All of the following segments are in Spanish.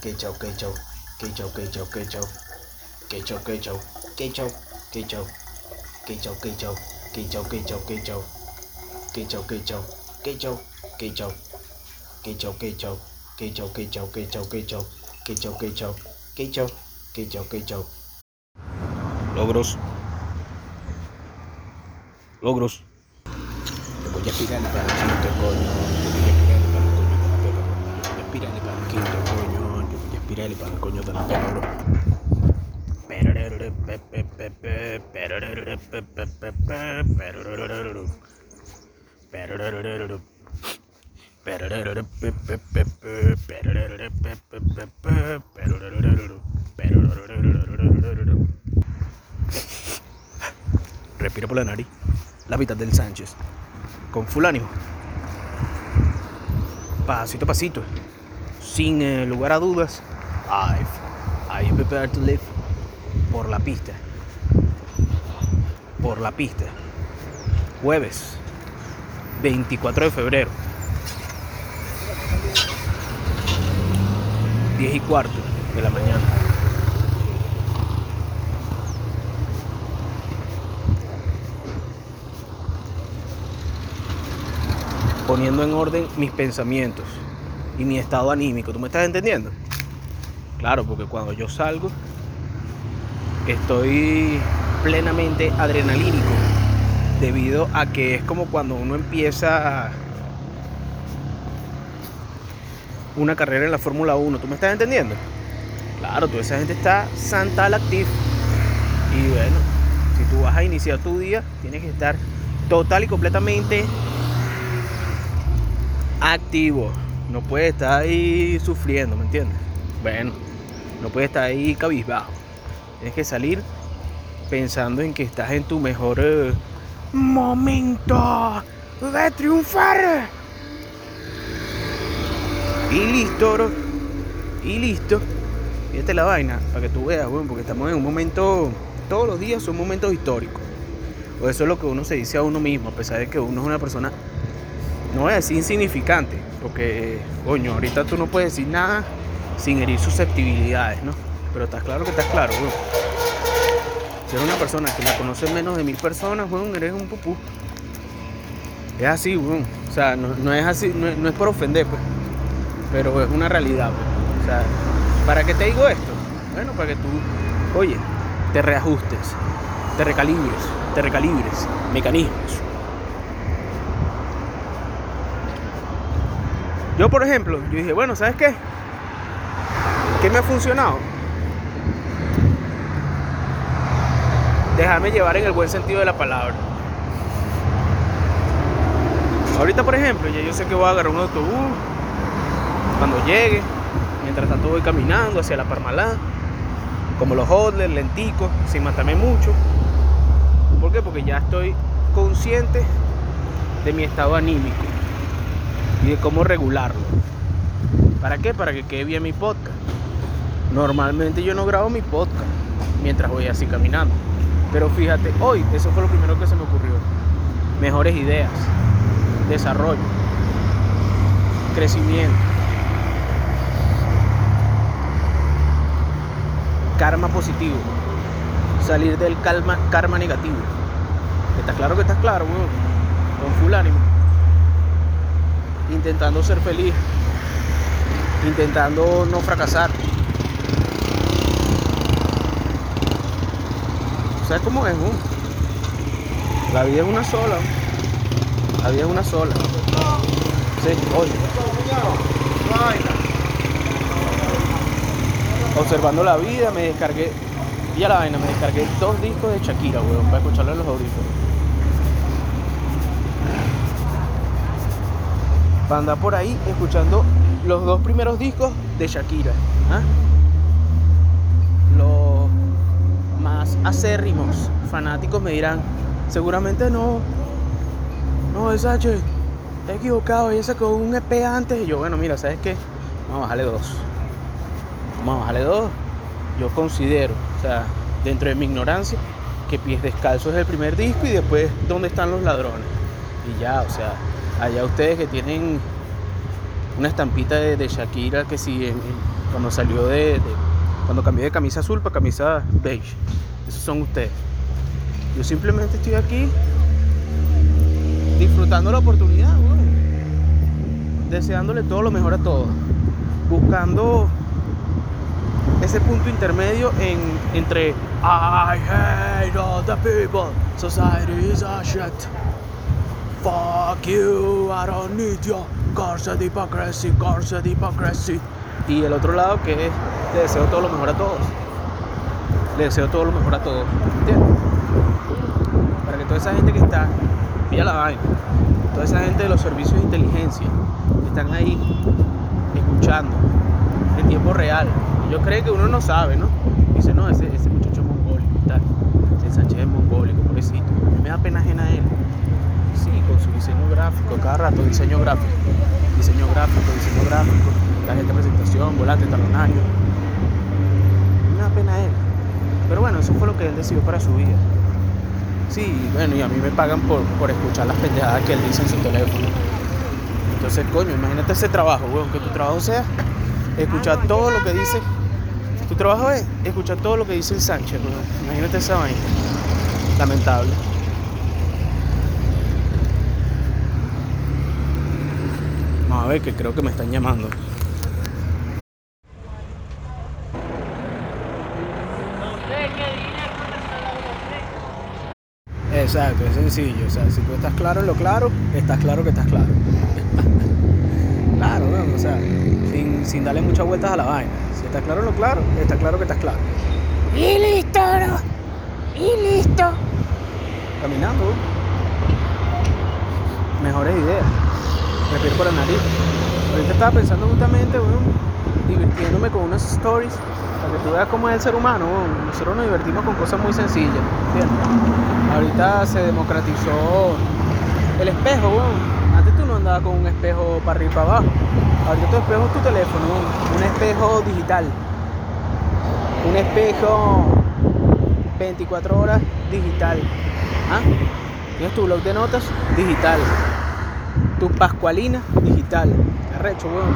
Que chau, que chau, que chau, que chau, que chau, que chau, que chau, que chau, que chau, que chau, que chau, que chau, que chau, que chau, que chau, que chau, que chau, que chau, que chau, que chau, logros, logros, voy a tirar la canción. A aspirar para el coño de la pena, bro. Respira por la nariz. La mitad del Sánchez. Con full ánimo. Pasito a pasito. Sin eh, lugar a dudas. I've, are you prepared to live? Por la pista. Por la pista. Jueves. 24 de febrero. 10 y cuarto de la mañana. Poniendo en orden mis pensamientos y mi estado anímico. ¿Tú me estás entendiendo? Claro, porque cuando yo salgo estoy plenamente adrenalínico debido a que es como cuando uno empieza una carrera en la Fórmula 1. ¿Tú me estás entendiendo? Claro, toda esa gente está santa al activo. Y bueno, si tú vas a iniciar tu día, tienes que estar total y completamente activo. No puedes estar ahí sufriendo, ¿me entiendes? Bueno, no puedes estar ahí cabizbajo. Tienes que salir pensando en que estás en tu mejor eh, momento de triunfar. Y listo, bro. Y listo. Fíjate la vaina, para que tú veas, bueno, porque estamos en un momento, todos los días son momentos históricos. O eso es lo que uno se dice a uno mismo, a pesar de que uno es una persona, no voy a decir insignificante, porque, coño, ahorita tú no puedes decir nada sin herir susceptibilidades, ¿no? Pero estás claro que estás claro, weón. Si eres una persona que la conoce menos de mil personas, weón, eres un pupú. Es así, weón. O sea, no, no es así, no, es por ofender, pues. Pero es una realidad, pues. O sea, ¿para qué te digo esto? Bueno, para que tú, oye, te reajustes, te recalibres, te recalibres, mecanismos. Yo, por ejemplo, yo dije, bueno, ¿sabes qué? ¿Qué me ha funcionado? Déjame llevar en el buen sentido de la palabra. Ahorita, por ejemplo, ya yo sé que voy a agarrar un autobús cuando llegue. Mientras tanto voy caminando hacia la Parmalá, como los hodlers, lenticos, sin matarme mucho. ¿Por qué? Porque ya estoy consciente de mi estado anímico y de cómo regularlo. ¿Para qué? Para que quede bien mi podcast. Normalmente yo no grabo mi podcast mientras voy así caminando. Pero fíjate, hoy eso fue lo primero que se me ocurrió. Mejores ideas, desarrollo, crecimiento, karma positivo, salir del karma, negativo. ¿Está claro que estás claro, weón? Con full ánimo. Intentando ser feliz, intentando no fracasar. ¿Sabes cómo es? Uh? La vida es una sola. La vida es una sola. Sí, hoy. Observando la vida, me descargué. Ya la vaina, me descargué dos discos de Shakira, weón, para escucharlo en los audífonos. Para andar por ahí escuchando los dos primeros discos de Shakira. ¿ah? Acérrimos fanáticos me dirán, seguramente no, no, H, te he equivocado, ella sacó un EP antes. Y yo, bueno, mira, ¿sabes qué? Vamos a bajarle dos. Vamos a bajarle dos. Yo considero, o sea, dentro de mi ignorancia, que Pies Descalzos es el primer disco y después ¿Dónde están los ladrones? Y ya, o sea, allá ustedes que tienen una estampita de, Shakira que si cuando salió de, cuando cambié de camisa azul para camisa beige. Esos son ustedes. Yo simplemente estoy aquí disfrutando la oportunidad, deseándole todo lo mejor a todos, buscando ese punto intermedio en, entre I hate all the people, society is a shit. Fuck you, I don't need you, curse the hypocrisy, hypocrisy. Y el otro lado que es, le deseo todo lo mejor a todos. Le deseo todo lo mejor a todos. ¿Entiendes? Para que toda esa gente que está, mira la vaina, toda esa gente de los servicios de inteligencia que están ahí escuchando en tiempo real. Yo creo que uno no sabe, ¿no? Dice, no, ese, ese muchacho es mongólico y tal. Ese Sánchez es mongólico, pobrecito. Me da pena ajena a él. Sí, con su diseño gráfico, cada rato diseño gráfico. Diseño gráfico, diseño gráfico, tarjeta de presentación, volante, talonario. Me da pena a él. Pero bueno, eso fue lo que él decidió para su vida. Sí, bueno, y a mí me pagan por, por escuchar las pendejadas que él dice en su teléfono. Entonces, coño, imagínate ese trabajo, weón, que tu trabajo sea escuchar todo lo que dice. Tu trabajo es escuchar todo lo que dice el Sánchez, weón. Imagínate esa vaina. Lamentable. Vamos a ver que creo que me están llamando. Exacto, es sencillo. O sea, si tú estás claro en lo claro, estás claro que estás claro. claro, ¿no? o sea, sin, sin, darle muchas vueltas a la vaina. Si estás claro en lo claro, está claro que estás claro. Y listo, bro. Y listo. Caminando. Mejores ideas. Respirar por la nariz. Ahorita estaba pensando justamente, bueno, divirtiéndome con unas stories para que tú veas cómo es el ser humano. Nosotros nos divertimos con cosas muy sencillas. ¿entiendes? Ahorita se democratizó el espejo. Antes tú no andabas con un espejo para arriba y para abajo. Ahorita tu espejo es tu teléfono. Un espejo digital. Un espejo 24 horas digital. ¿Ah? Tienes tu blog de notas digital. Tu pascualina digital. Arrecho, weón.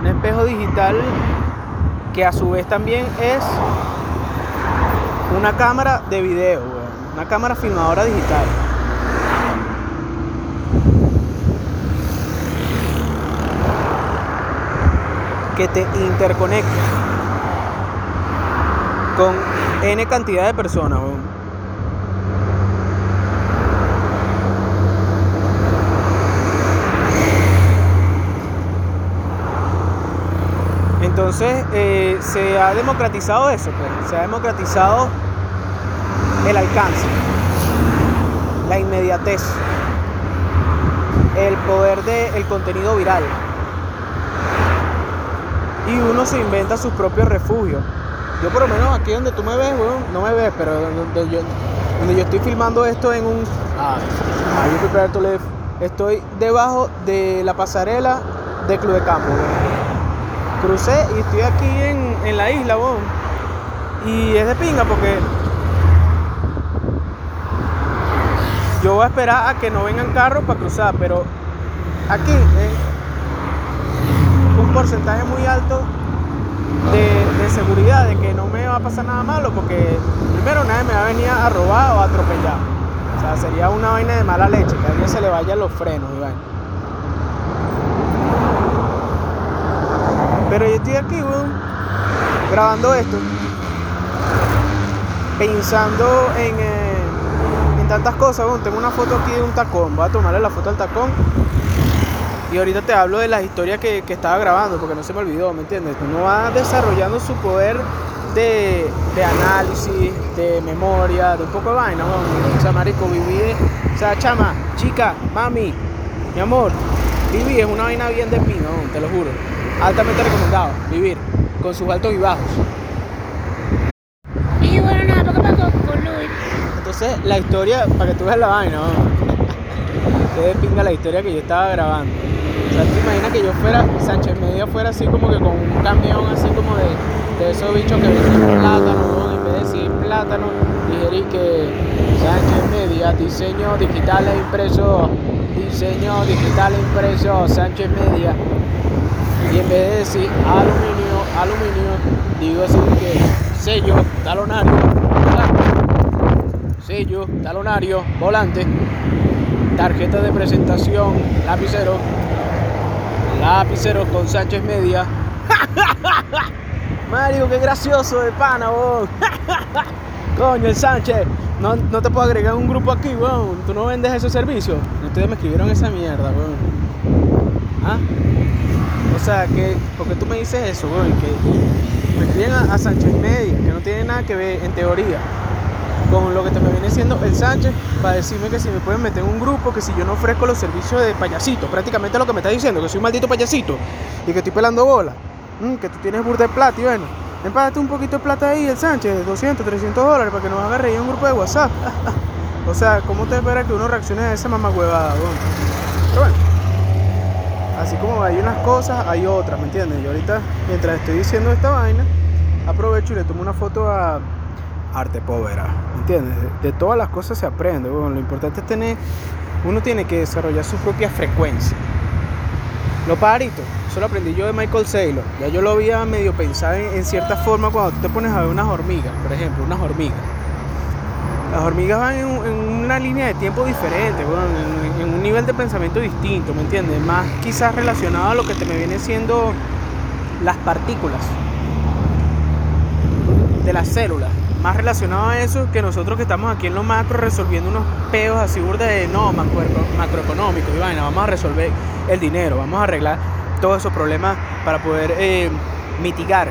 Un espejo digital que a su vez también es una cámara de video, una cámara filmadora digital. Que te interconecta con N cantidad de personas. Entonces eh, se ha democratizado eso, pues. se ha democratizado el alcance, la inmediatez, el poder del contenido viral. Y uno se inventa sus propios refugios. Yo por lo menos aquí donde tú me ves, bueno, no me ves, pero donde yo, yo estoy filmando esto en un... Ah, estoy debajo de la pasarela de Club de Campo. Crucé y estoy aquí en, en la isla, bon. Y es de pinga porque yo voy a esperar a que no vengan carros para cruzar, pero aquí es un porcentaje muy alto de, de, seguridad, de que no me va a pasar nada malo, porque primero nadie me va a venir a robar o a atropellar. O sea, sería una vaina de mala leche, que a alguien se le vayan los frenos y Pero yo estoy aquí, grabando esto, pensando en, eh, en tantas cosas, weón. Tengo una foto aquí de un tacón, voy a tomarle la foto al tacón. Y ahorita te hablo de las historias que, que estaba grabando, porque no se me olvidó, ¿me entiendes? Uno va desarrollando su poder de, de, análisis, de memoria, de un poco de vaina, weón. O sea, marico, vivir, o sea, chama, chica, mami, mi amor, vivir es una vaina bien de pino, te lo juro altamente recomendado vivir con sus altos y bajos. Y bueno, nada, poco a poco con Luis. Entonces, la historia, para que tú veas la vaina, ¿no? de pinga la historia que yo estaba grabando. O sea, te imaginas que yo fuera, Sánchez Media fuera así como que con un camión así como de, de esos bichos que venden plátano, ¿no? en vez de decir plátano, dijera que Sánchez Media, diseño digital e impreso, diseño digital e impreso, Sánchez Media Y en vez de decir aluminio, aluminio, digo así que sello, talonario, volante. Sello, talonario, volante. Tarjeta de presentación, lapicero. Lapicero con Sánchez Media. Mario, qué gracioso de pana, vos. Coño, el Sánchez. No, no te puedo agregar un grupo aquí, weón. Tú no vendes ese servicio. Ustedes me escribieron esa mierda, weón. O sea, que, porque tú me dices eso, weón, que me escriben a, Sánchez Media, que no tiene nada que ver en teoría con lo que te me viene siendo el Sánchez para decirme que si me pueden meter en un grupo, que si yo no ofrezco los servicios de payasito, prácticamente lo que me está diciendo, que soy un maldito payasito y que estoy pelando bola, que tú tienes burda de plata y bueno, empágate un poquito de plata ahí el Sánchez, 200, 300 dólares para que nos haga reír un grupo de WhatsApp. o sea, ¿cómo te espera que uno reaccione a esa mamá huevada, weón? Pero bueno, así como hay unas cosas, hay otras, ¿me entiendes? Y ahorita, mientras estoy diciendo esta vaina, aprovecho y le tomo una foto a arte povera, ¿entiendes? De, todas las cosas se aprende, bueno, lo importante es tener, uno tiene que desarrollar su propia frecuencia. Los pajaritos, eso lo aprendí yo de Michael Saylor, ya yo lo había medio pensado en, en cierta forma cuando tú te pones a ver unas hormigas, por ejemplo, unas hormigas. Las hormigas van en, una línea de tiempo diferente, bueno, en, un nivel de pensamiento distinto, ¿me entiendes? Más quizás relacionado a lo que te me viene siendo las partículas de las células más relacionado a eso que nosotros que estamos aquí en lo macro resolviendo unos peos así burda de no macro, macroeconómicos y vaina, vamos a resolver el dinero, vamos a arreglar todos esos problemas para poder eh, mitigar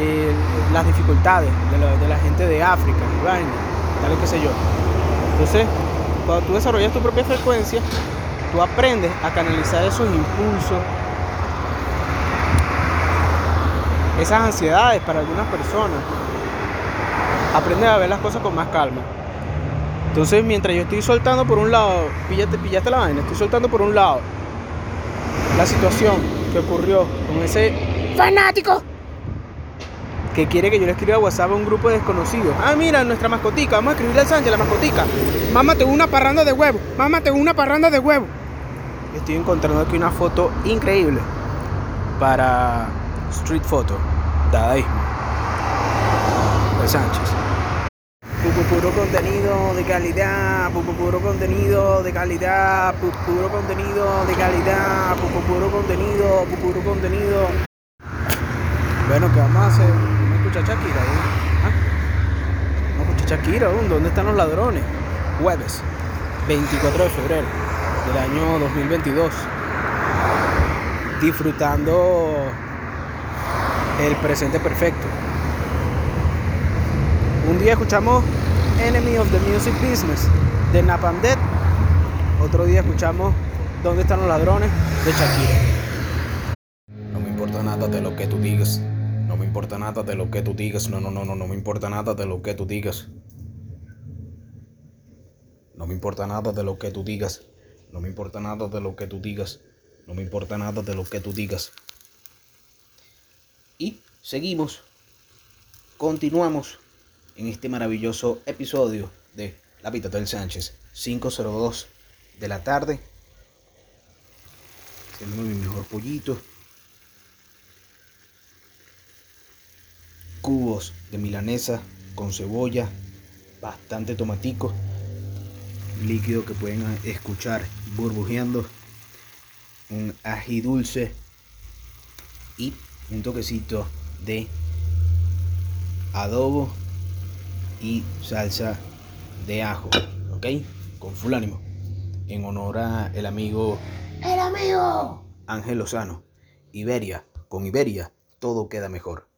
eh, las dificultades de la, gente de África y tal y qué sé yo. Entonces, cuando tú desarrollas tu propia frecuencia, tú aprendes a canalizar esos impulsos, esas ansiedades para algunas personas aprende a ver las cosas con más calma. Entonces, mientras yo estoy soltando por un lado, píllate, pillaste la vaina, estoy soltando por un lado la situación que ocurrió con ese fanático que quiere que yo le escriba WhatsApp a un grupo de desconocidos. Ah, mira, nuestra mascotica, vamos a escribirle al Sánchez, la mascotica. Mámate una parranda de huevo, mámate una parranda de huevo. Estoy encontrando aquí una foto increíble para Street Photo, dadaísmo, de Sánchez puro contenido de calidad, puro contenido de calidad, puro contenido de calidad, puro contenido, puro contenido. Bueno, ¿qué vamos a hacer? Vamos a escuchar Shakira, ¿eh? ¿Ah? Vamos a escuchar Shakira. ¿dónde están los ladrones? Jueves, 24 de febrero del año 2022. Disfrutando el presente perfecto. Un día escuchamos Enemy of the Music Business de Napalm. Otro día escuchamos ¿Dónde están los ladrones? de Shakira. No me importa nada de lo que tú digas. No me importa nada de lo que tú digas. No, no, no, no, no me importa nada de lo que tú digas. No me importa nada de lo que tú digas. No me importa nada de lo que tú digas. No me importa nada de lo que tú digas. Y seguimos. Continuamos en este maravilloso episodio de La Pita del Sánchez, 5.02 de la tarde. Mi mejor pollito. Cubos de milanesa con cebolla, bastante tomatico, líquido que pueden escuchar burbujeando, un ají dulce y un toquecito de adobo y salsa de ajo, ¿ok? Con full ánimo. En honor a el amigo... ¡El amigo! Ángel Lozano. Iberia. Con Iberia todo queda mejor.